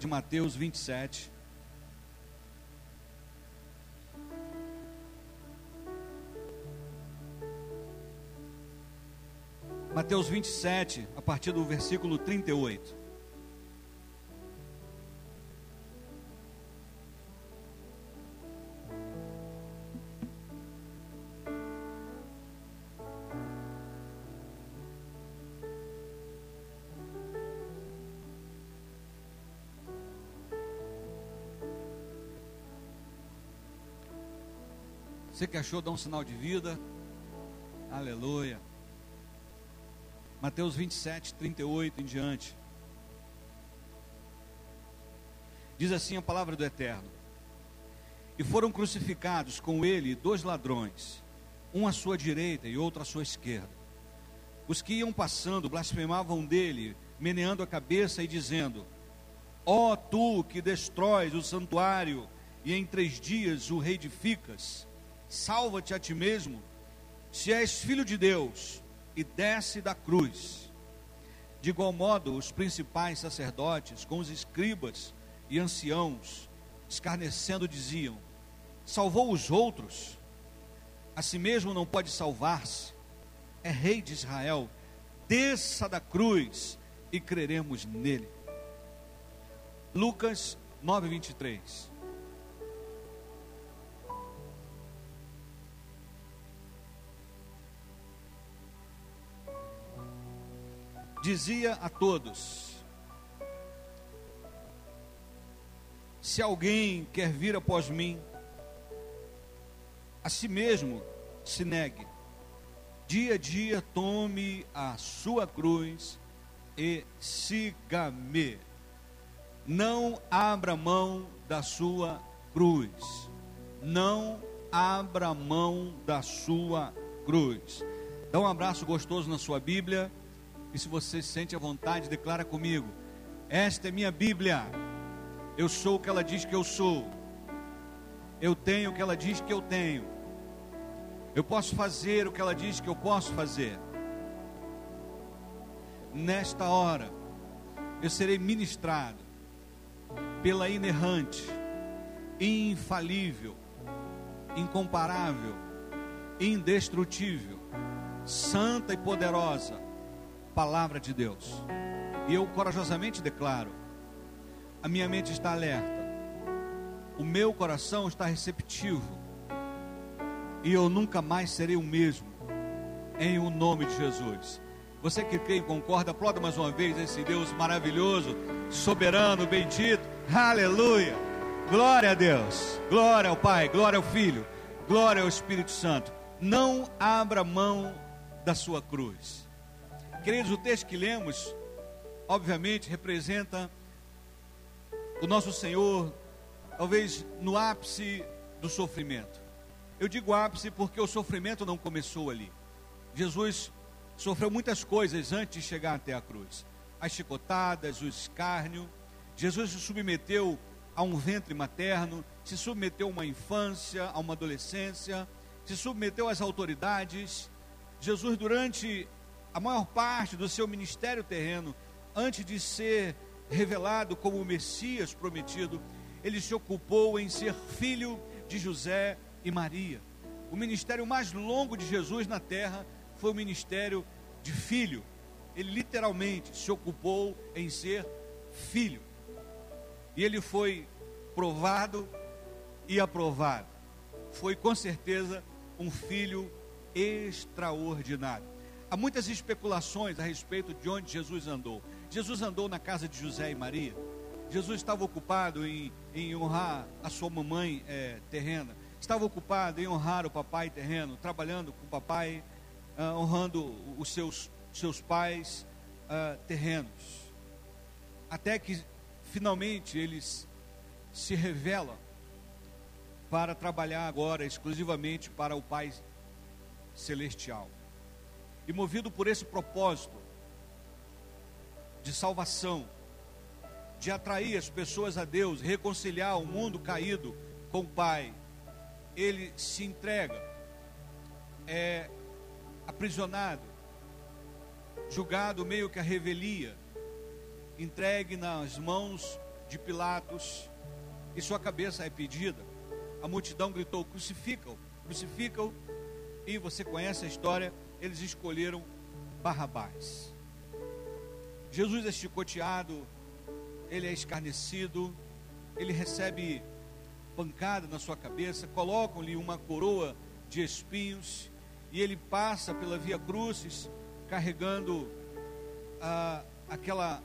De Mateus 27. Mateus 27, a partir do versículo 38. Você que achou, dá um sinal de vida. Aleluia. Mateus 27, 38 em diante. Diz assim a palavra do Eterno: E foram crucificados com ele dois ladrões, um à sua direita e outro à sua esquerda. Os que iam passando blasfemavam dele, meneando a cabeça e dizendo: Ó oh, tu que destróis o santuário e em três dias o reedificas, salva-te a ti mesmo, se és filho de Deus e desce da cruz. De igual modo, os principais sacerdotes, com os escribas e anciãos, escarnecendo, diziam: Salvou os outros, a si mesmo não pode salvar-se. É rei de Israel, desça da cruz e creremos nele. Lucas 9, 23. Dizia a todos: Se alguém quer vir após mim, a si mesmo se negue, dia a dia tome a sua cruz e siga-me. Não abra mão da sua cruz. Não abra mão da sua cruz. Dá um abraço gostoso na sua Bíblia. E se você se sente à vontade, declara comigo: Esta é minha Bíblia. Eu sou o que ela diz que eu sou. Eu tenho o que ela diz que eu tenho. Eu posso fazer o que ela diz que eu posso fazer. Nesta hora, eu serei ministrado pela inerrante, infalível, incomparável, indestrutível, santa e poderosa palavra de Deus. E eu corajosamente declaro: a minha mente está alerta, o meu coração está receptivo, e eu nunca mais serei o mesmo, em o nome de Jesus. Você que crê e concorda, aplauda mais uma vez esse Deus maravilhoso, soberano, bendito, aleluia, glória a Deus, glória ao Pai, glória ao Filho, glória ao Espírito Santo. Não abra mão da sua cruz. Queridos, o texto que lemos, obviamente, representa o nosso Senhor, talvez no ápice do sofrimento. Eu digo ápice porque o sofrimento não começou ali. Jesus sofreu muitas coisas antes de chegar até a cruz: as chicotadas, o escárnio. Jesus se submeteu a um ventre materno, se submeteu a uma infância, a uma adolescência, se submeteu às autoridades. Jesus, durante a maior parte do seu ministério terreno, antes de ser revelado como o Messias prometido, ele se ocupou em ser filho de José e Maria. O ministério mais longo de Jesus na terra foi o ministério de filho. Ele literalmente se ocupou em ser filho. E ele foi provado e aprovado. Foi com certeza um filho extraordinário. Há muitas especulações a respeito de onde Jesus andou. Jesus andou na casa de José e Maria. Jesus estava ocupado em, em honrar a sua mamãe é, terrena. Estava ocupado em honrar o papai terreno, trabalhando com o papai, uh, honrando os seus, seus pais uh, terrenos. Até que finalmente eles se revelam para trabalhar agora exclusivamente para o Pai Celestial. E movido por esse propósito de salvação, de atrair as pessoas a Deus, reconciliar o mundo caído com o Pai, ele se entrega, é aprisionado, julgado meio que a revelia, entregue nas mãos de Pilatos e sua cabeça é pedida. A multidão gritou: crucificam, crucificam. E você conhece a história, eles escolheram Barrabás. Jesus é chicoteado, ele é escarnecido, ele recebe pancada na sua cabeça, colocam-lhe uma coroa de espinhos e ele passa pela via crucis carregando ah, aquela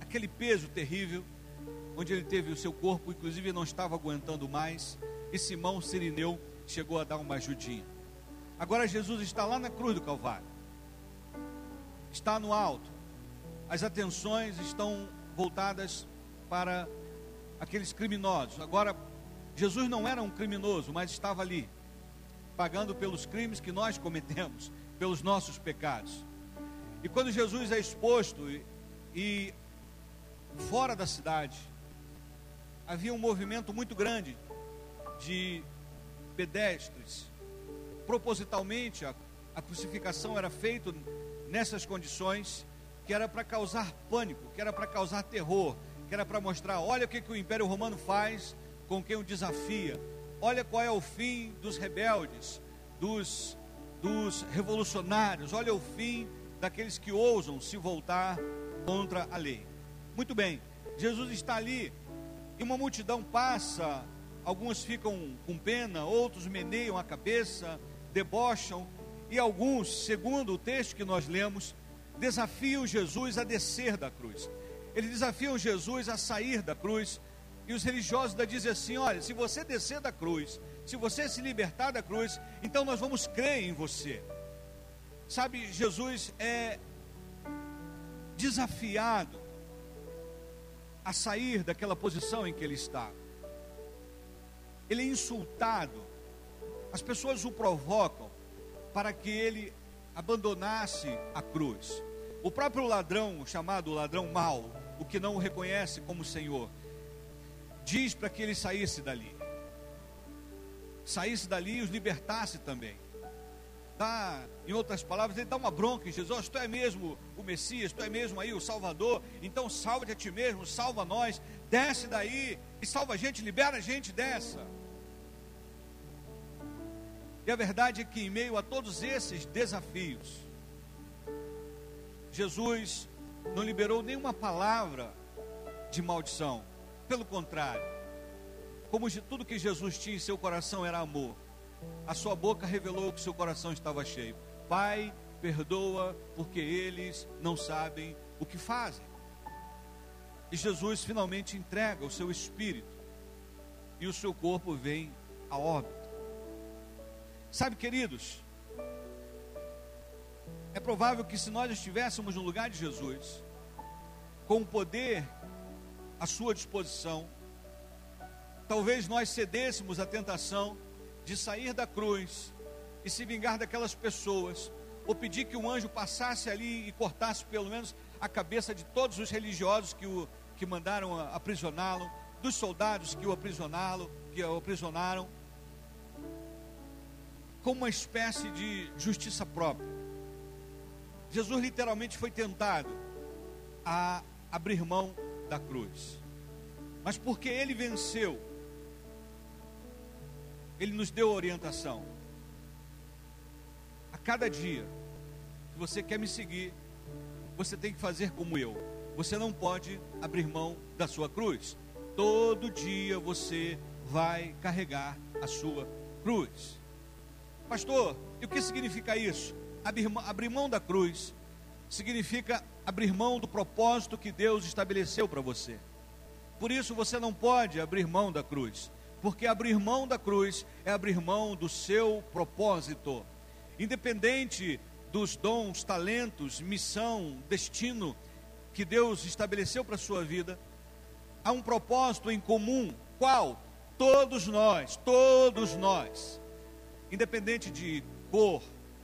aquele peso terrível onde ele teve o seu corpo, inclusive não estava aguentando mais, e Simão Sirineu chegou a dar uma ajudinha. Agora Jesus está lá na cruz do Calvário, está no alto, as atenções estão voltadas para aqueles criminosos. Agora, Jesus não era um criminoso, mas estava ali, pagando pelos crimes que nós cometemos, pelos nossos pecados. E quando Jesus é exposto e, e fora da cidade, havia um movimento muito grande de pedestres. Propositalmente, a, a crucificação era feita nessas condições, que era para causar pânico, que era para causar terror, que era para mostrar: olha o que, que o Império Romano faz com quem o desafia, olha qual é o fim dos rebeldes, dos, dos revolucionários, olha o fim daqueles que ousam se voltar contra a lei. Muito bem, Jesus está ali e uma multidão passa, alguns ficam com pena, outros meneiam a cabeça, debocham, e alguns, segundo o texto que nós lemos, desafiam Jesus a descer da cruz. Eles desafiam Jesus a sair da cruz, e os religiosos da dizem assim: olha, se você descer da cruz, se você se libertar da cruz, então nós vamos crer em você. Sabe, Jesus é desafiado a sair daquela posição em que ele está. Ele é insultado, as pessoas o provocam para que ele abandonasse a cruz. O próprio ladrão, chamado ladrão mau, o que não o reconhece como Senhor, diz para que ele saísse dali. Saísse dali e os libertasse também dá, em outras palavras, ele dá uma bronca em Jesus: Tu é mesmo o Messias, tu é mesmo aí o Salvador, então salva-te a ti mesmo, salva nós, desce daí e salva a gente, libera a gente dessa. E a verdade é que, em meio a todos esses desafios, Jesus não liberou nenhuma palavra de maldição, pelo contrário, como de tudo que Jesus tinha em seu coração era amor a sua boca revelou que seu coração estava cheio. Pai, perdoa, porque eles não sabem o que fazem. E Jesus finalmente entrega o seu espírito, e o seu corpo vem a óbito. Sabe, queridos, é provável que se nós estivéssemos no lugar de Jesus, com o poder à sua disposição, talvez nós cedêssemos à tentação de sair da cruz e se vingar daquelas pessoas, ou pedir que um anjo passasse ali e cortasse pelo menos a cabeça de todos os religiosos que o que mandaram aprisioná-lo, dos soldados que o que o aprisionaram, como uma espécie de justiça própria. Jesus literalmente foi tentado a abrir mão da cruz. Mas porque ele venceu ele nos deu orientação. A cada dia que você quer me seguir, você tem que fazer como eu. Você não pode abrir mão da sua cruz. Todo dia você vai carregar a sua cruz. Pastor, e o que significa isso? Abrir, mão da cruz significa abrir mão do propósito que Deus estabeleceu para você. Por isso você não pode abrir mão da cruz porque abrir mão da cruz é abrir mão do seu propósito, independente dos dons, talentos, missão, destino que Deus estabeleceu para a sua vida, há um propósito em comum, qual? Todos nós, todos nós, independente de cor,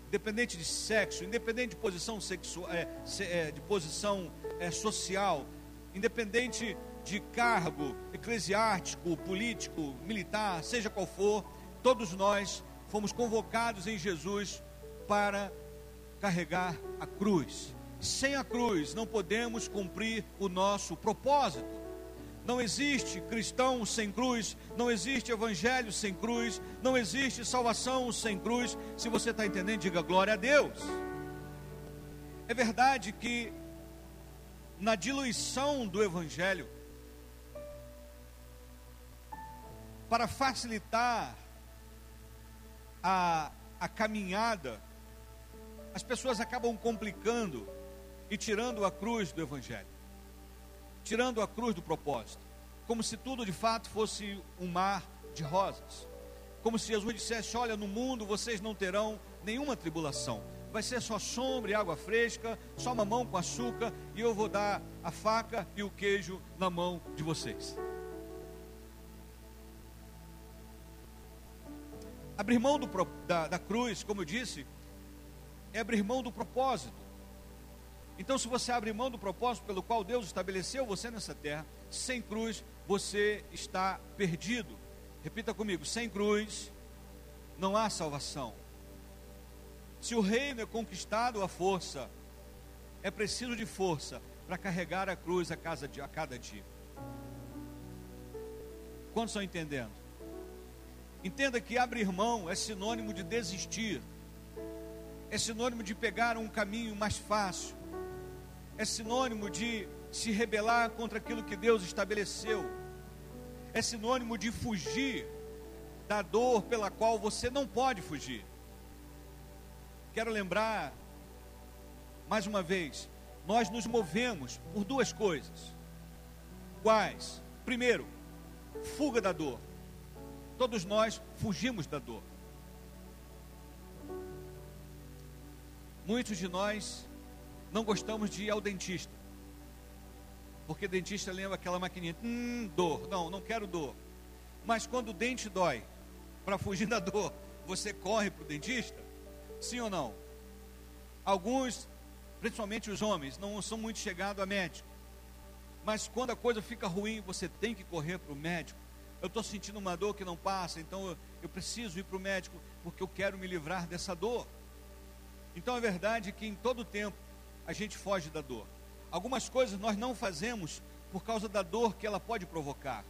independente de sexo, independente de posição sexual, é, é, de posição é, social, independente de cargo eclesiástico, político, militar, seja qual for, todos nós fomos convocados em Jesus para carregar a cruz. Sem a cruz não podemos cumprir o nosso propósito. Não existe cristão sem cruz, não existe evangelho sem cruz, não existe salvação sem cruz. Se você está entendendo, diga glória a Deus. É verdade que na diluição do evangelho, para facilitar a, a caminhada, as pessoas acabam complicando e tirando a cruz do Evangelho, tirando a cruz do propósito, como se tudo de fato fosse um mar de rosas, como se Jesus dissesse: Olha, no mundo vocês não terão nenhuma tribulação, vai ser só sombra e água fresca, só mamão com açúcar, e eu vou dar a faca e o queijo na mão de vocês. Abrir mão do, da, da cruz, como eu disse, é abrir mão do propósito. Então, se você abre mão do propósito pelo qual Deus estabeleceu você nessa terra, sem cruz, você está perdido. Repita comigo: sem cruz não há salvação. Se o reino é conquistado à força, é preciso de força para carregar a cruz a, a cada dia. Quantos estão entendendo? Entenda que abrir mão é sinônimo de desistir, é sinônimo de pegar um caminho mais fácil, é sinônimo de se rebelar contra aquilo que Deus estabeleceu, é sinônimo de fugir da dor pela qual você não pode fugir. Quero lembrar, mais uma vez, nós nos movemos por duas coisas. Quais? Primeiro, fuga da dor. Todos nós fugimos da dor. Muitos de nós não gostamos de ir ao dentista. Porque dentista lembra aquela maquininha, hum, dor. Não, não quero dor. Mas quando o dente dói, para fugir da dor, você corre para o dentista? Sim ou não? Alguns, principalmente os homens, não são muito chegados a médico. Mas quando a coisa fica ruim, você tem que correr para o médico eu estou sentindo uma dor que não passa, então eu, eu preciso ir para o médico porque eu quero me livrar dessa dor. Então é verdade que em todo tempo a gente foge da dor. Algumas coisas nós não fazemos por causa da dor que ela pode provocar.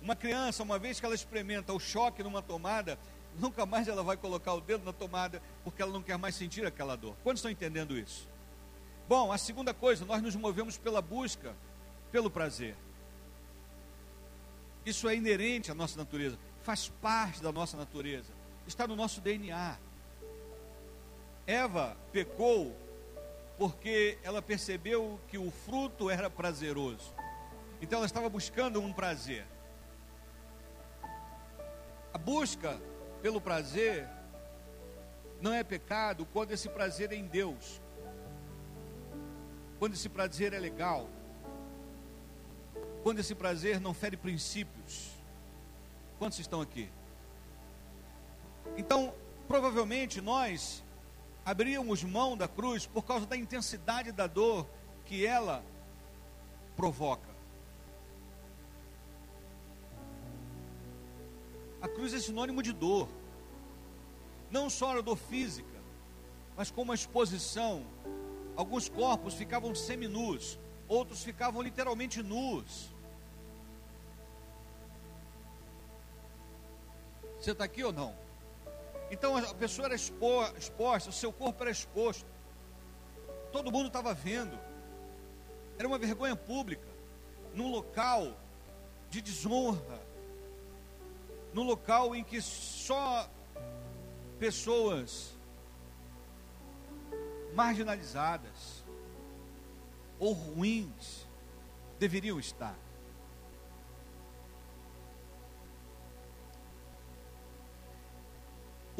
Uma criança, uma vez que ela experimenta o choque numa tomada, nunca mais ela vai colocar o dedo na tomada porque ela não quer mais sentir aquela dor. Quantos estão entendendo isso? Bom, a segunda coisa, nós nos movemos pela busca, pelo prazer. Isso é inerente à nossa natureza, faz parte da nossa natureza, está no nosso DNA. Eva pecou porque ela percebeu que o fruto era prazeroso. Então ela estava buscando um prazer. A busca pelo prazer não é pecado quando esse prazer é em Deus. Quando esse prazer é legal quando esse prazer não fere princípios. Quantos estão aqui? Então, provavelmente nós abríamos mão da cruz por causa da intensidade da dor que ela provoca. A cruz é sinônimo de dor, não só a dor física, mas como a exposição. Alguns corpos ficavam seminus, outros ficavam literalmente nus. Você está aqui ou não? Então a pessoa era exposta, o seu corpo era exposto. Todo mundo estava vendo. Era uma vergonha pública. Num local de desonra. Num local em que só pessoas marginalizadas ou ruins deveriam estar.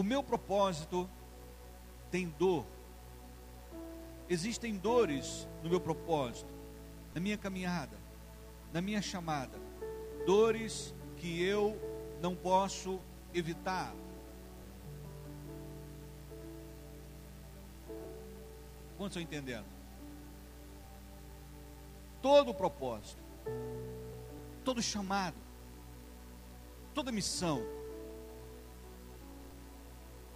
O meu propósito tem dor. Existem dores no meu propósito, na minha caminhada, na minha chamada. Dores que eu não posso evitar. Quantos estão entendendo? Todo propósito, todo chamado, toda missão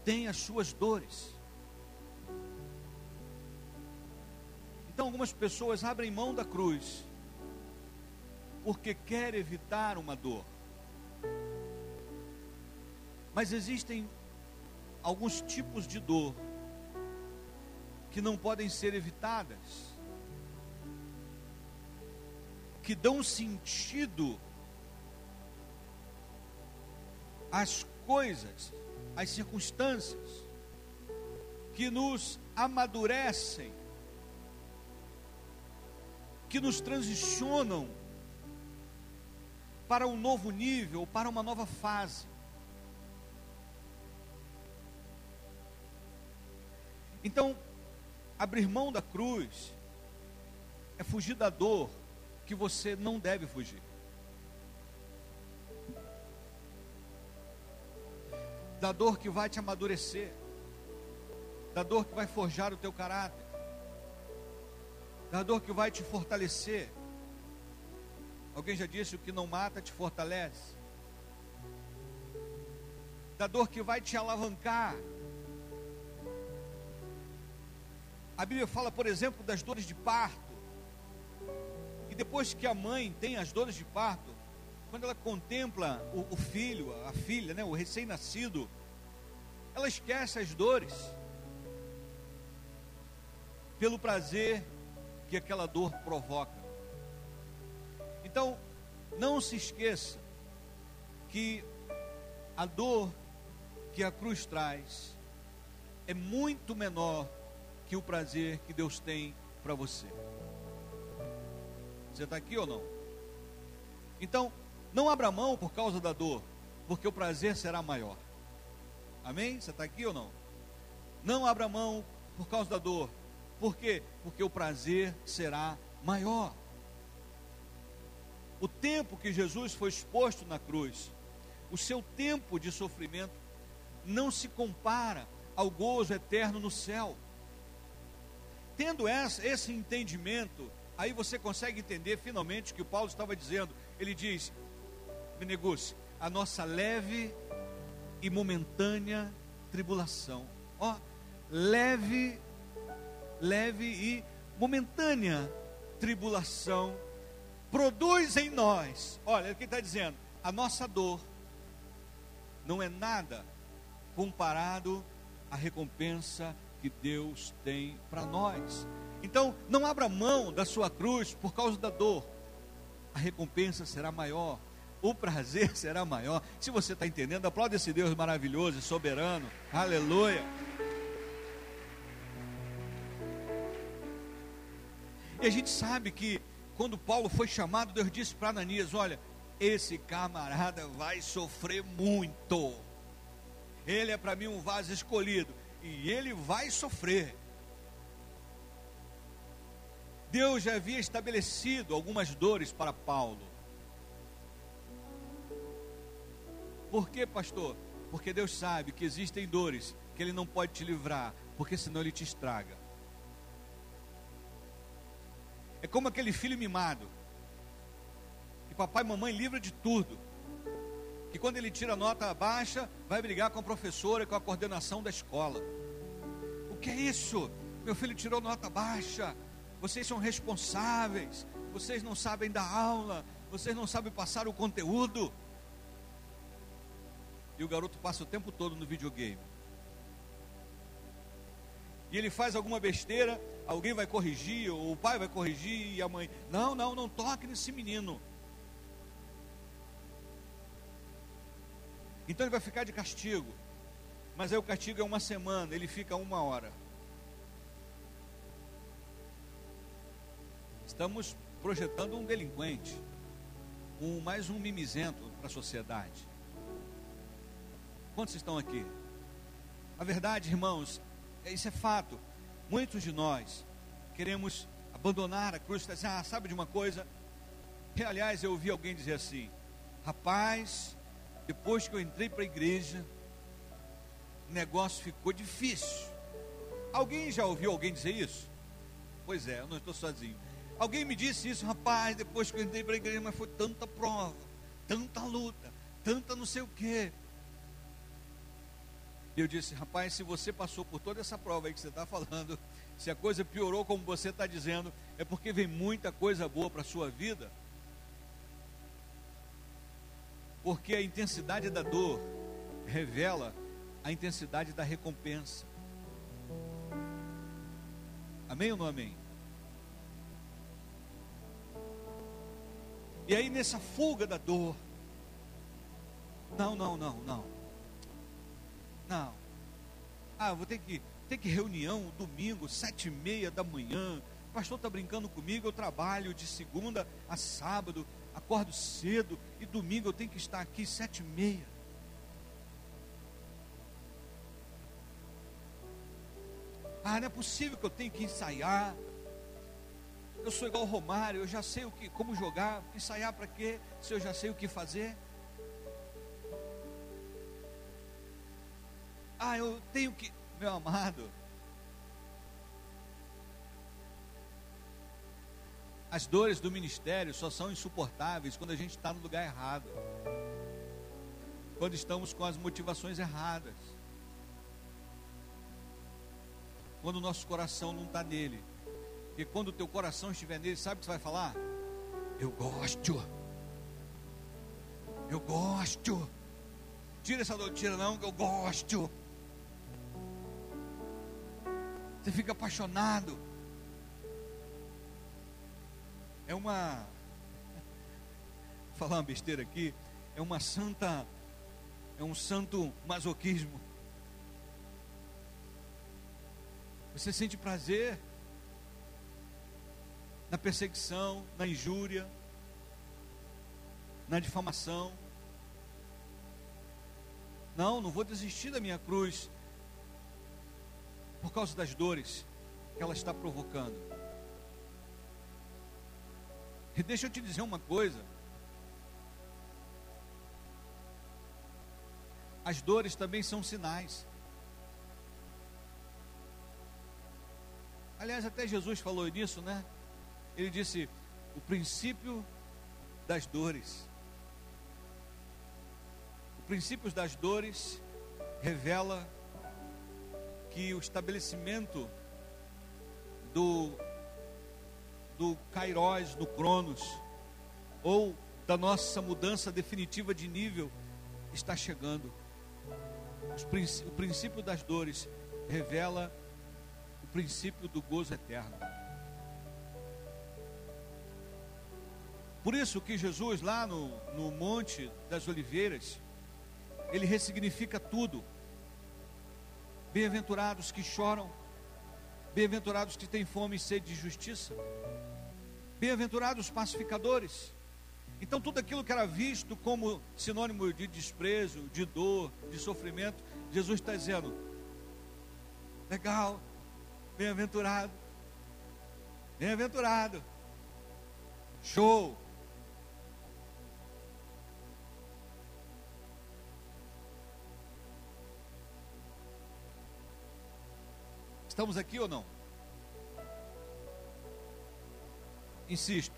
tem as suas dores. Então, algumas pessoas abrem mão da cruz porque quer evitar uma dor. Mas existem alguns tipos de dor que não podem ser evitadas, que dão sentido às coisas, às circunstâncias, que nos amadurecem, que nos transicionam para um novo nível, para uma nova fase. Então, abrir mão da cruz é fugir da dor que você não deve fugir. Da dor que vai te amadurecer, da dor que vai forjar o teu caráter, da dor que vai te fortalecer. Alguém já disse: o que não mata te fortalece. Da dor que vai te alavancar, A Bíblia fala, por exemplo, das dores de parto. E depois que a mãe tem as dores de parto, quando ela contempla o, o filho, a filha, né, o recém-nascido, ela esquece as dores pelo prazer que aquela dor provoca. Então, não se esqueça que a dor que a cruz traz é muito menor que o prazer que Deus tem para você. Você está aqui ou não? Então, não abra mão por causa da dor, porque o prazer será maior. Amém? Você está aqui ou não? Não abra mão por causa da dor. Por quê? Porque o prazer será maior. O tempo que Jesus foi exposto na cruz, o seu tempo de sofrimento, não se compara ao gozo eterno no céu. Tendo esse entendimento, aí você consegue entender finalmente o que o Paulo estava dizendo. Ele diz: Benegus, a nossa leve e momentânea tribulação. Ó, leve, leve e momentânea tribulação produz em nós. Olha o que está dizendo: a nossa dor não é nada comparado à recompensa que Deus tem para nós. Então, não abra mão da sua cruz por causa da dor. A recompensa será maior, o prazer será maior. Se você está entendendo, aplaude esse Deus maravilhoso e soberano. Aleluia. E a gente sabe que quando Paulo foi chamado, Deus disse para Ananias: Olha, esse camarada vai sofrer muito. Ele é para mim um vaso escolhido e ele vai sofrer. Deus já havia estabelecido algumas dores para Paulo. Por quê, pastor? Porque Deus sabe que existem dores que Ele não pode te livrar, porque senão Ele te estraga. É como aquele filho mimado, que papai e mamãe livra de tudo, que quando ele tira nota baixa, vai brigar com a professora e com a coordenação da escola. O que é isso? Meu filho tirou nota baixa. Vocês são responsáveis. Vocês não sabem dar aula. Vocês não sabem passar o conteúdo. E o garoto passa o tempo todo no videogame. E ele faz alguma besteira, alguém vai corrigir, ou o pai vai corrigir, e a mãe, não, não, não toque nesse menino. Então ele vai ficar de castigo. Mas aí o castigo é uma semana, ele fica uma hora. Estamos projetando um delinquente, um, mais um mimizento para a sociedade. Quantos estão aqui? A verdade, irmãos, é, isso é fato. Muitos de nós queremos abandonar a cruz. Assim, ah, sabe de uma coisa? Aliás, eu ouvi alguém dizer assim: rapaz, depois que eu entrei para a igreja, o negócio ficou difícil. Alguém já ouviu alguém dizer isso? Pois é, eu não estou sozinho. Alguém me disse isso, rapaz, depois que eu entrei para a igreja, mas foi tanta prova, tanta luta, tanta não sei o quê. E eu disse, rapaz, se você passou por toda essa prova aí que você está falando, se a coisa piorou como você está dizendo, é porque vem muita coisa boa para a sua vida. Porque a intensidade da dor revela a intensidade da recompensa. Amém ou não amém? E aí nessa fuga da dor, não, não, não, não, não. Ah, vou ter que ter que reunião domingo sete e meia da manhã. O pastor está brincando comigo. Eu trabalho de segunda a sábado, acordo cedo e domingo eu tenho que estar aqui sete e meia. Ah, não é possível que eu tenha que ensaiar. Eu sou igual o Romário, eu já sei o que, como jogar, ensaiar para quê? Se eu já sei o que fazer. Ah, eu tenho que, meu amado. As dores do ministério só são insuportáveis quando a gente está no lugar errado. Quando estamos com as motivações erradas. Quando o nosso coração não está nele. Porque quando o teu coração estiver nele, sabe o que você vai falar? Eu gosto. Eu gosto. Tira essa dor, tira não, que eu gosto. Você fica apaixonado. É uma. Vou falar uma besteira aqui. É uma santa. É um santo masoquismo. Você sente prazer na perseguição, na injúria, na difamação. Não, não vou desistir da minha cruz por causa das dores que ela está provocando. E deixa eu te dizer uma coisa. As dores também são sinais. Aliás, até Jesus falou nisso, né? Ele disse: o princípio das dores. O princípio das dores revela que o estabelecimento do, do Kairos, do Cronos, ou da nossa mudança definitiva de nível, está chegando. o princípio das dores revela o princípio do gozo eterno. Por isso que Jesus, lá no, no Monte das Oliveiras, ele ressignifica tudo. Bem-aventurados que choram, bem-aventurados que têm fome e sede de justiça, bem-aventurados pacificadores. Então, tudo aquilo que era visto como sinônimo de desprezo, de dor, de sofrimento, Jesus está dizendo: legal, bem-aventurado, bem-aventurado, show, Estamos aqui ou não? Insisto,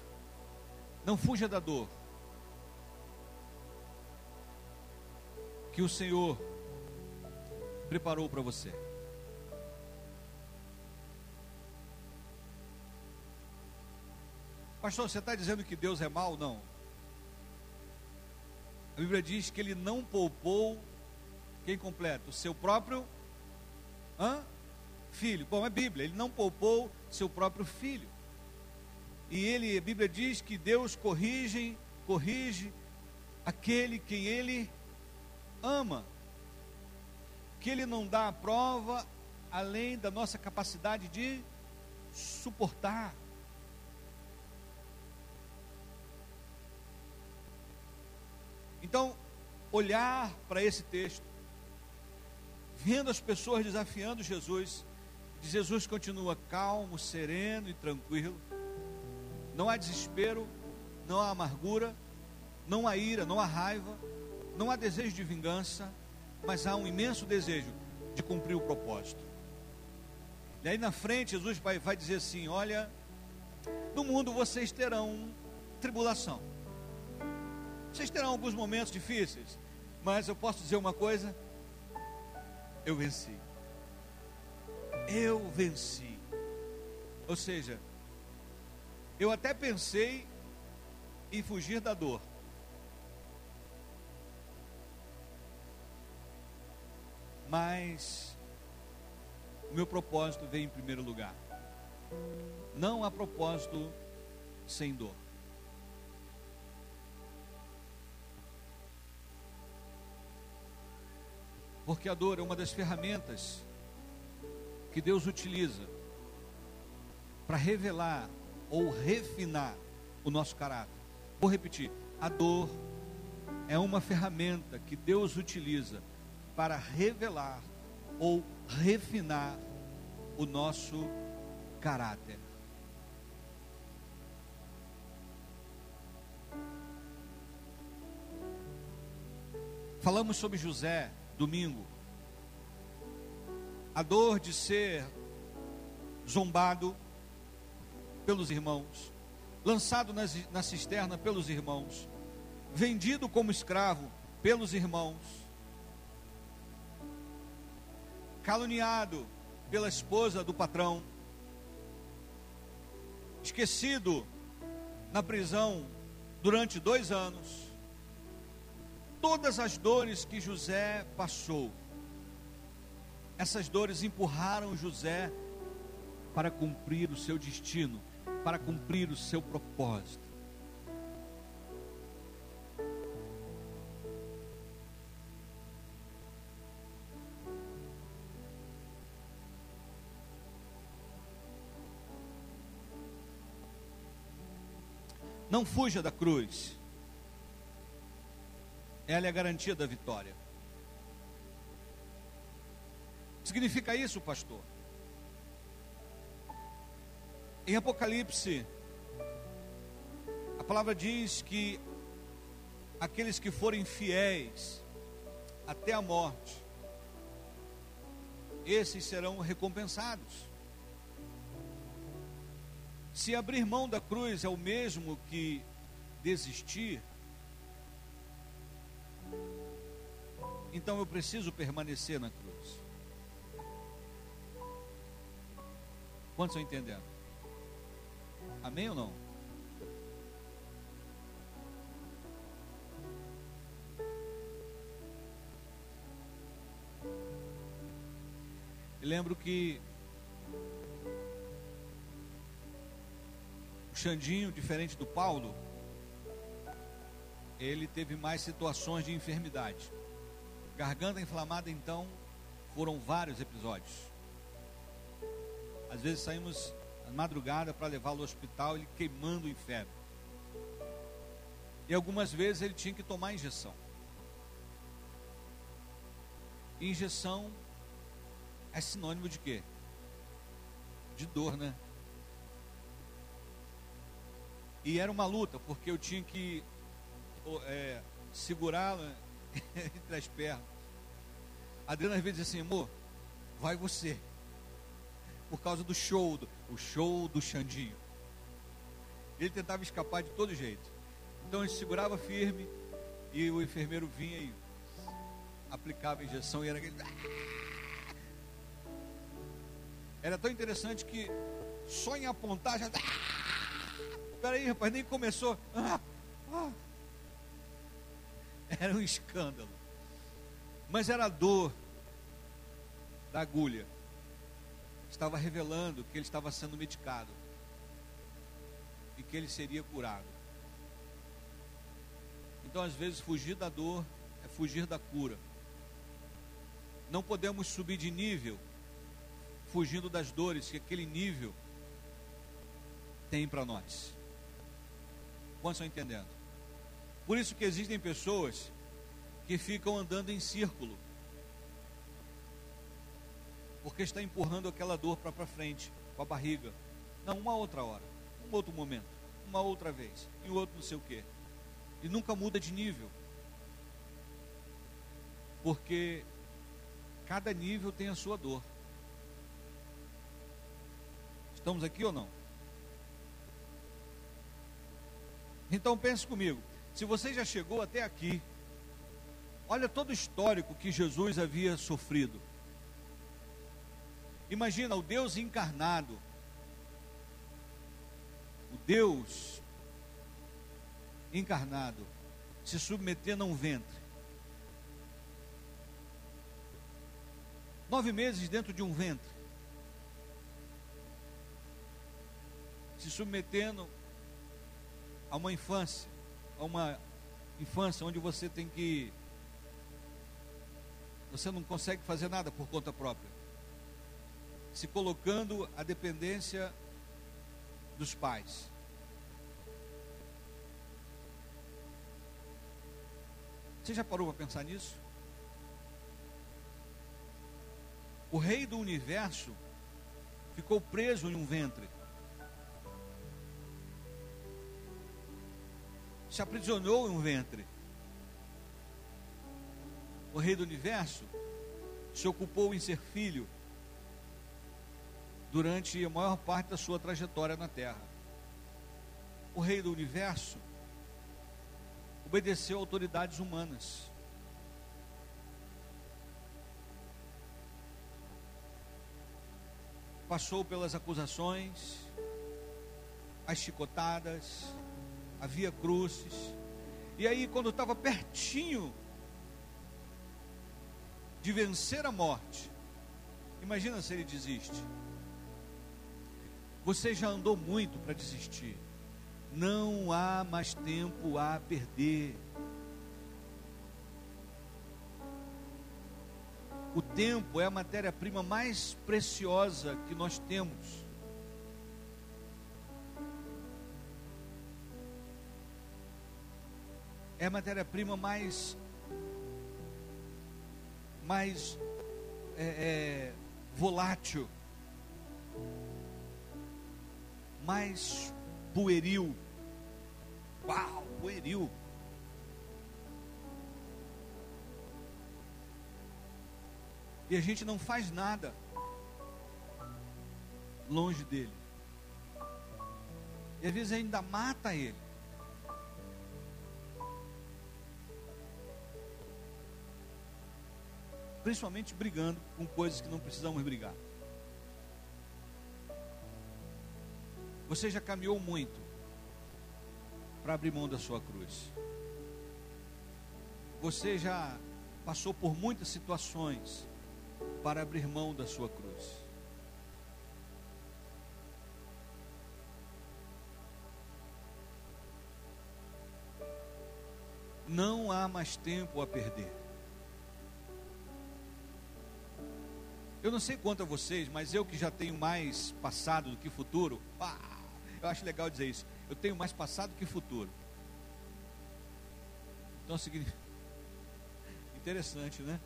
não fuja da dor. Que o Senhor preparou para você. Pastor, você está dizendo que Deus é mau? Não. A Bíblia diz que ele não poupou quem completa? O seu próprio. Hã? Filho. Bom, é Bíblia, ele não poupou seu próprio filho. E ele, a Bíblia diz que Deus corrige, corrige aquele que ele ama. Que ele não dá a prova além da nossa capacidade de suportar. Então, olhar para esse texto, vendo as pessoas desafiando Jesus, Jesus continua calmo, sereno e tranquilo. Não há desespero, não há amargura, não há ira, não há raiva, não há desejo de vingança, mas há um imenso desejo de cumprir o propósito. E aí na frente, Jesus vai, vai dizer assim: Olha, no mundo vocês terão tribulação, vocês terão alguns momentos difíceis, mas eu posso dizer uma coisa: eu venci eu venci. Ou seja, eu até pensei em fugir da dor. Mas o meu propósito veio em primeiro lugar. Não há propósito sem dor. Porque a dor é uma das ferramentas que Deus utiliza para revelar ou refinar o nosso caráter. Vou repetir: a dor é uma ferramenta que Deus utiliza para revelar ou refinar o nosso caráter. Falamos sobre José domingo. A dor de ser zombado pelos irmãos, lançado na cisterna pelos irmãos, vendido como escravo pelos irmãos, caluniado pela esposa do patrão, esquecido na prisão durante dois anos, todas as dores que José passou, essas dores empurraram José para cumprir o seu destino, para cumprir o seu propósito. Não fuja da cruz. Ela é a garantia da vitória. Significa isso, pastor? Em Apocalipse, a palavra diz que aqueles que forem fiéis até a morte, esses serão recompensados. Se abrir mão da cruz é o mesmo que desistir, então eu preciso permanecer na cruz. Quantos estão entendendo? Amém ou não? Eu lembro que Xandinho, diferente do Paulo, ele teve mais situações de enfermidade. Garganta inflamada, então, foram vários episódios. Às vezes saímos à madrugada para levá-lo ao hospital, ele queimando em febre. E algumas vezes ele tinha que tomar injeção. Injeção é sinônimo de quê? De dor, né? E era uma luta, porque eu tinha que é, segurá-la entre as pernas. A Adriana às vezes dizia assim, amor, vai você. Por causa do show, do, o show do Xandinho. Ele tentava escapar de todo jeito. Então ele segurava firme e o enfermeiro vinha e aplicava a injeção e era aquele. Era tão interessante que só em apontar já. Peraí, rapaz, nem começou. Ah, ah. Era um escândalo. Mas era a dor da agulha. Estava revelando que ele estava sendo medicado. E que ele seria curado. Então, às vezes, fugir da dor é fugir da cura. Não podemos subir de nível fugindo das dores que aquele nível tem para nós. Quantos estão entendendo? Por isso que existem pessoas que ficam andando em círculo. Porque está empurrando aquela dor para frente, com a barriga. Não, uma outra hora, um outro momento, uma outra vez, e outro não sei o quê. E nunca muda de nível. Porque cada nível tem a sua dor. Estamos aqui ou não? Então pense comigo, se você já chegou até aqui, olha todo o histórico que Jesus havia sofrido. Imagina o Deus encarnado, o Deus encarnado, se submetendo a um ventre. Nove meses dentro de um ventre. Se submetendo a uma infância, a uma infância onde você tem que. Você não consegue fazer nada por conta própria. Se colocando à dependência dos pais. Você já parou para pensar nisso? O rei do universo ficou preso em um ventre. Se aprisionou em um ventre. O rei do universo se ocupou em ser filho durante a maior parte da sua trajetória na terra. O rei do universo obedeceu autoridades humanas. Passou pelas acusações, as chicotadas, havia cruzes. E aí, quando estava pertinho de vencer a morte, imagina se ele desiste. Você já andou muito para desistir. Não há mais tempo a perder. O tempo é a matéria-prima mais preciosa que nós temos. É a matéria-prima mais mais é, é, volátil, mais pueril. Uau, pueril. E a gente não faz nada longe dele. E às vezes ainda mata ele. Principalmente brigando com coisas que não precisamos brigar. Você já caminhou muito para abrir mão da sua cruz. Você já passou por muitas situações para abrir mão da sua cruz. Não há mais tempo a perder. Eu não sei quanto a vocês, mas eu que já tenho mais passado do que futuro, pá, eu acho legal dizer isso. Eu tenho mais passado que futuro. Então, é significa. Interessante, né?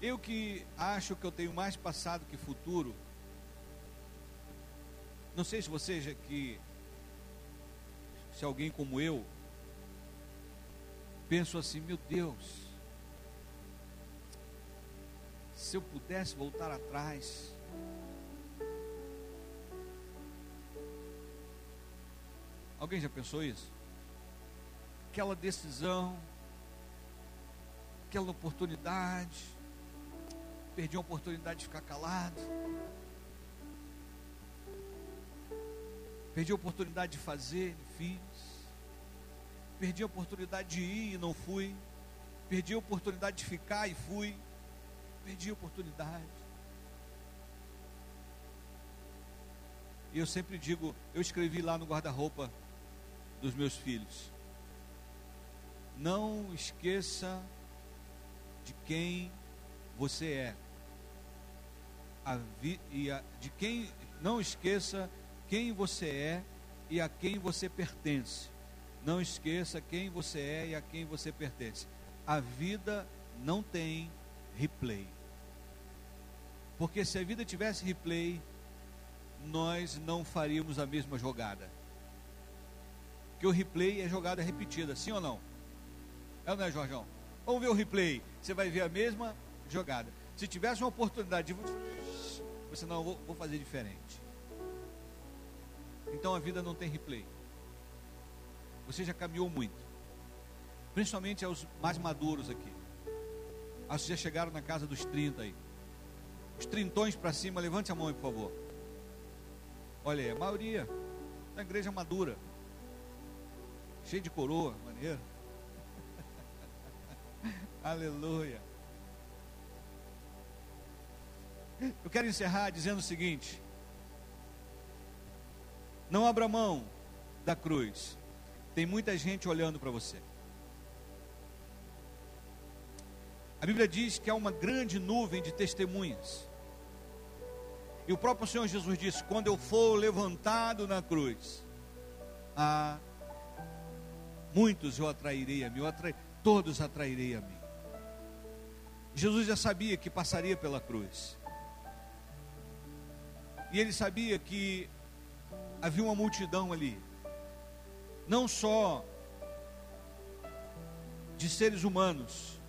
Eu que acho que eu tenho mais passado que futuro. Não sei se você já que. Se alguém como eu. Penso assim, meu Deus. Se eu pudesse voltar atrás Alguém já pensou isso? Aquela decisão, aquela oportunidade, perdi a oportunidade de ficar calado, perdi a oportunidade de fazer fiz, perdi a oportunidade de ir e não fui, perdi a oportunidade de ficar e fui, perdi a oportunidade. E eu sempre digo, eu escrevi lá no guarda-roupa dos meus filhos. Não esqueça de quem você é. Vi, e a, de quem não esqueça quem você é e a quem você pertence. Não esqueça quem você é e a quem você pertence. A vida não tem replay. Porque se a vida tivesse replay, nós não faríamos a mesma jogada que o replay é jogada repetida, sim ou não? É ou não é, Jorjão? Vamos ver o replay. Você vai ver a mesma jogada. Se tivesse uma oportunidade de. Você não, vou, vou fazer diferente. Então a vida não tem replay. Você já caminhou muito. Principalmente aos mais maduros aqui. Aos que já chegaram na casa dos 30 aí. Os trintões para cima, levante a mão aí, por favor. Olha aí, a maioria da igreja madura cheio de coroa, maneiro. Aleluia. Eu quero encerrar dizendo o seguinte: não abra mão da cruz. Tem muita gente olhando para você. A Bíblia diz que há uma grande nuvem de testemunhas. E o próprio Senhor Jesus disse: quando eu for levantado na cruz, ah, muitos eu atrairei a mim, eu todos atrairei a mim. Jesus já sabia que passaria pela cruz. E ele sabia que havia uma multidão ali, não só de seres humanos,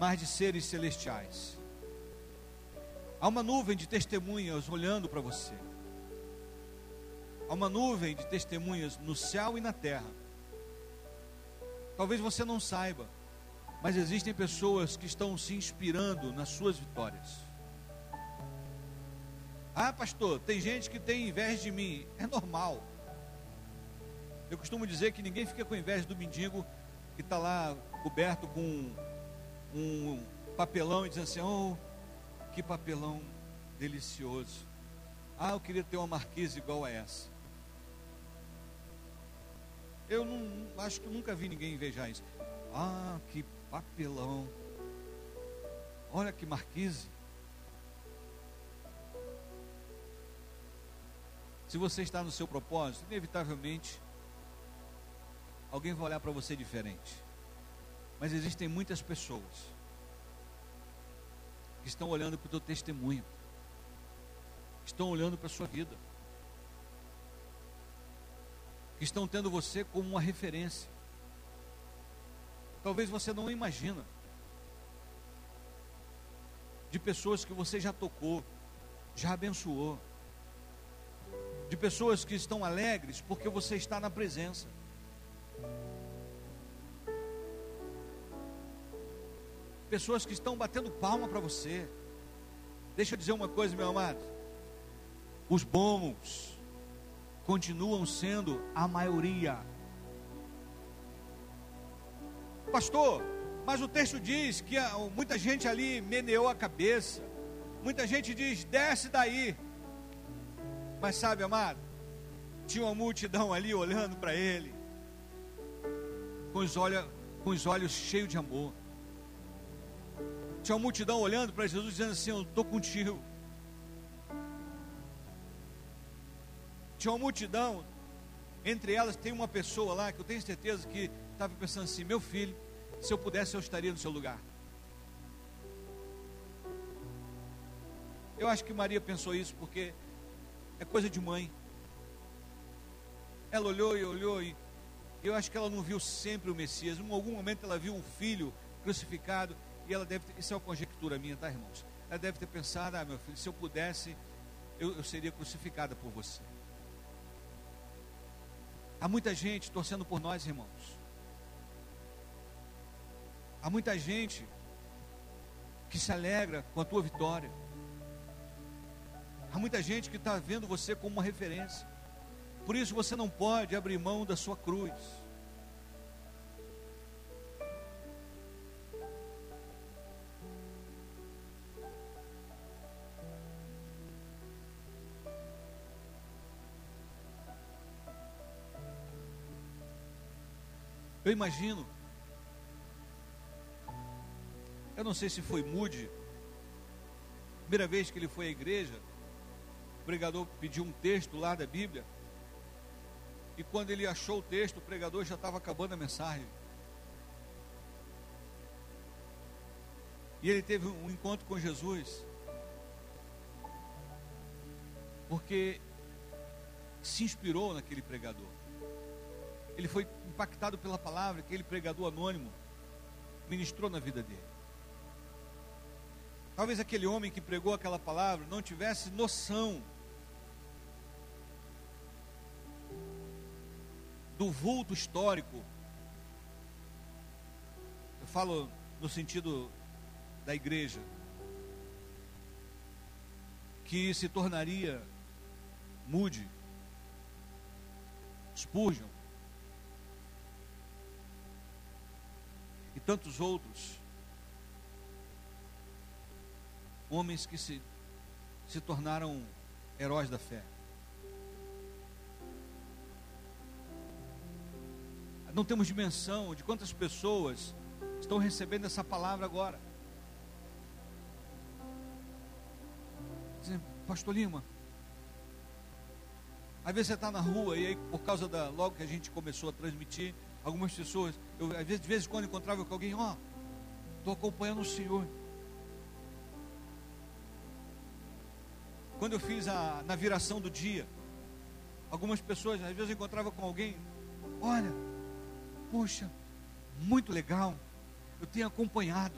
mas de seres celestiais. Há uma nuvem de testemunhas olhando para você. Há uma nuvem de testemunhas no céu e na terra. Talvez você não saiba, mas existem pessoas que estão se inspirando nas suas vitórias. Ah, pastor, tem gente que tem inveja de mim. É normal. Eu costumo dizer que ninguém fica com inveja do mendigo que está lá coberto com um papelão e diz assim: Oh, que papelão delicioso. Ah, eu queria ter uma marquise igual a essa. Eu não acho que nunca vi ninguém invejar isso. Ah, que papelão. Olha que marquise. Se você está no seu propósito, inevitavelmente alguém vai olhar para você diferente. Mas existem muitas pessoas que estão olhando para o teu testemunho, estão olhando para a sua vida, que estão tendo você como uma referência. Talvez você não imagina de pessoas que você já tocou, já abençoou, de pessoas que estão alegres porque você está na presença. Pessoas que estão batendo palma para você. Deixa eu dizer uma coisa, meu amado. Os bons continuam sendo a maioria. Pastor, mas o texto diz que muita gente ali meneou a cabeça. Muita gente diz: desce daí. Mas sabe, amado, tinha uma multidão ali olhando para ele, com os, olhos, com os olhos cheios de amor. Tinha uma multidão olhando para Jesus, dizendo assim: Eu estou contigo. Tinha uma multidão, entre elas tem uma pessoa lá que eu tenho certeza que estava pensando assim: Meu filho, se eu pudesse, eu estaria no seu lugar. Eu acho que Maria pensou isso porque é coisa de mãe. Ela olhou e olhou e eu acho que ela não viu sempre o Messias. Em algum momento ela viu um filho crucificado e ela deve ter, isso é uma conjectura minha, tá, irmãos? Ela deve ter pensado, ah, meu filho, se eu pudesse, eu, eu seria crucificada por você. Há muita gente torcendo por nós, irmãos. Há muita gente que se alegra com a tua vitória. Há muita gente que está vendo você como uma referência. Por isso você não pode abrir mão da sua cruz. Eu imagino, eu não sei se foi Mude, primeira vez que ele foi à igreja, pregador pediu um texto lá da Bíblia. E quando ele achou o texto, o pregador já estava acabando a mensagem. E ele teve um encontro com Jesus. Porque se inspirou naquele pregador. Ele foi impactado pela palavra que aquele pregador anônimo ministrou na vida dele. Talvez aquele homem que pregou aquela palavra não tivesse noção do vulto histórico. Eu falo no sentido da igreja, que se tornaria mude, Spurgeon tantos outros. homens que se, se tornaram heróis da fé. Não temos dimensão de quantas pessoas estão recebendo essa palavra agora. Pastor Lima, às vezes você está na rua e aí por causa da logo que a gente começou a transmitir, algumas pessoas, eu às vezes de vez em quando encontrava com alguém, ó, oh, estou acompanhando o Senhor. Quando eu fiz a na viração do dia, algumas pessoas, às vezes eu encontrava com alguém, olha, poxa, muito legal, eu tenho acompanhado.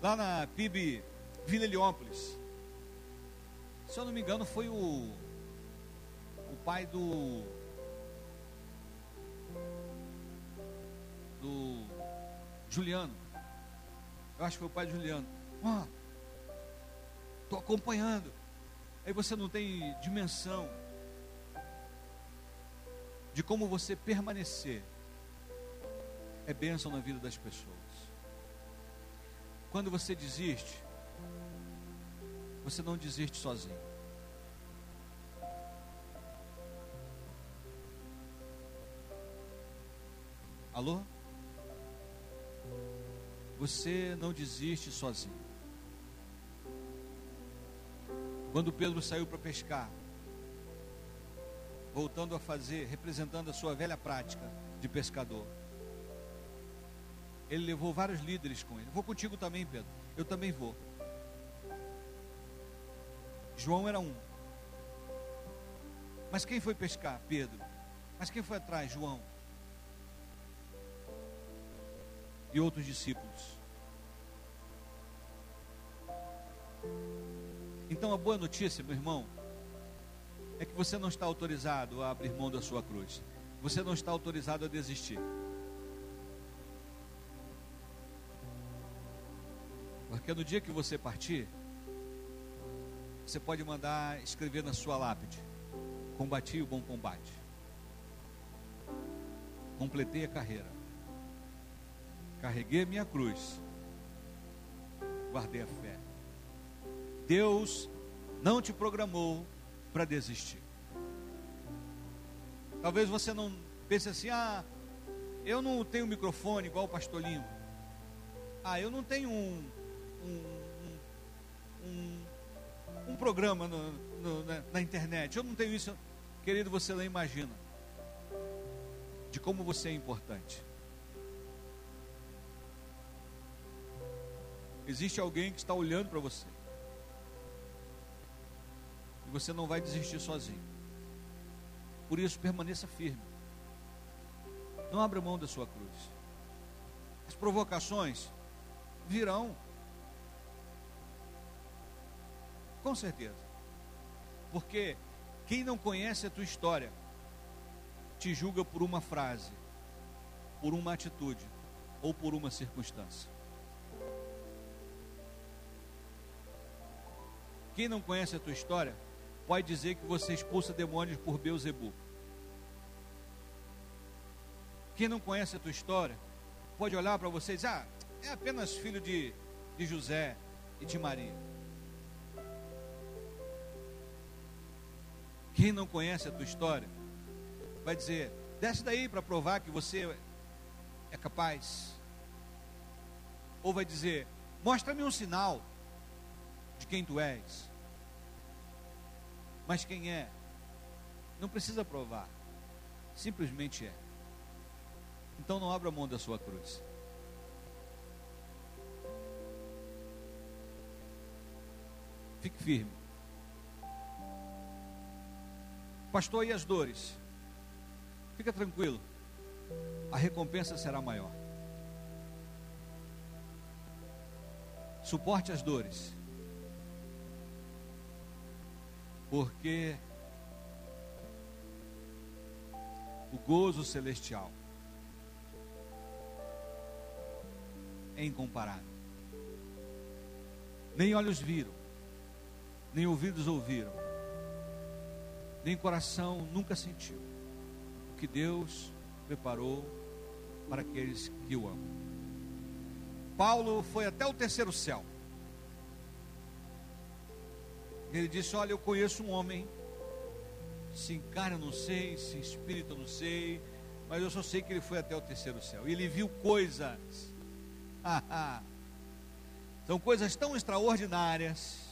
Lá na PIB Vila Heliópolis, se eu não me engano, foi o o pai do do Juliano. Eu acho que foi o pai de Juliano. Estou acompanhando. Aí você não tem dimensão de como você permanecer é bênção na vida das pessoas. Quando você desiste, você não desiste sozinho. Alô? Você não desiste sozinho. Quando Pedro saiu para pescar, voltando a fazer, representando a sua velha prática de pescador, ele levou vários líderes com ele. Vou contigo também, Pedro. Eu também vou. João era um. Mas quem foi pescar? Pedro. Mas quem foi atrás? João. E outros discípulos. Então a boa notícia, meu irmão, é que você não está autorizado a abrir mão da sua cruz. Você não está autorizado a desistir. Porque no dia que você partir, você pode mandar escrever na sua lápide: Combati o bom combate. Completei a carreira carreguei minha cruz, guardei a fé. Deus não te programou para desistir. Talvez você não pense assim: ah, eu não tenho microfone igual o pastor Lima. Ah, eu não tenho um, um, um, um programa no, no, na, na internet. Eu não tenho isso. Querido, você não imagina de como você é importante. Existe alguém que está olhando para você. E você não vai desistir sozinho. Por isso, permaneça firme. Não abra mão da sua cruz. As provocações virão. Com certeza. Porque quem não conhece a tua história te julga por uma frase, por uma atitude ou por uma circunstância. Quem não conhece a tua história, pode dizer que você expulsa demônios por Beuzebu. Quem não conhece a tua história, pode olhar para você e dizer, ah, é apenas filho de, de José e de Maria. Quem não conhece a tua história, vai dizer, desce daí para provar que você é capaz. Ou vai dizer, mostra-me um sinal de quem tu és. Mas quem é, não precisa provar, simplesmente é. Então não abra mão da sua cruz. Fique firme. Pastor, e as dores? Fica tranquilo. A recompensa será maior. Suporte as dores porque o gozo celestial é incomparável. Nem olhos viram, nem ouvidos ouviram, nem coração nunca sentiu o que Deus preparou para aqueles que o amam. Paulo foi até o terceiro céu. Ele disse: Olha, eu conheço um homem, se eu não sei, se espírito não sei, mas eu só sei que ele foi até o terceiro céu. E ele viu coisas. São coisas tão extraordinárias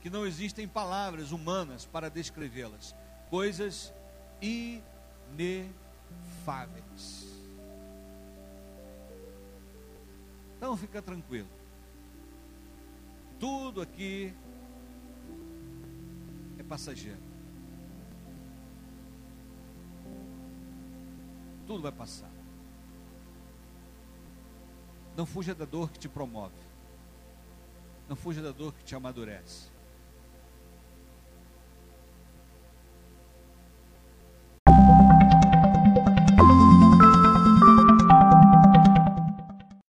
que não existem palavras humanas para descrevê-las. Coisas inefáveis. Então fica tranquilo. Tudo aqui passageiro. Tudo vai passar. Não fuja da dor que te promove. Não fuja da dor que te amadurece.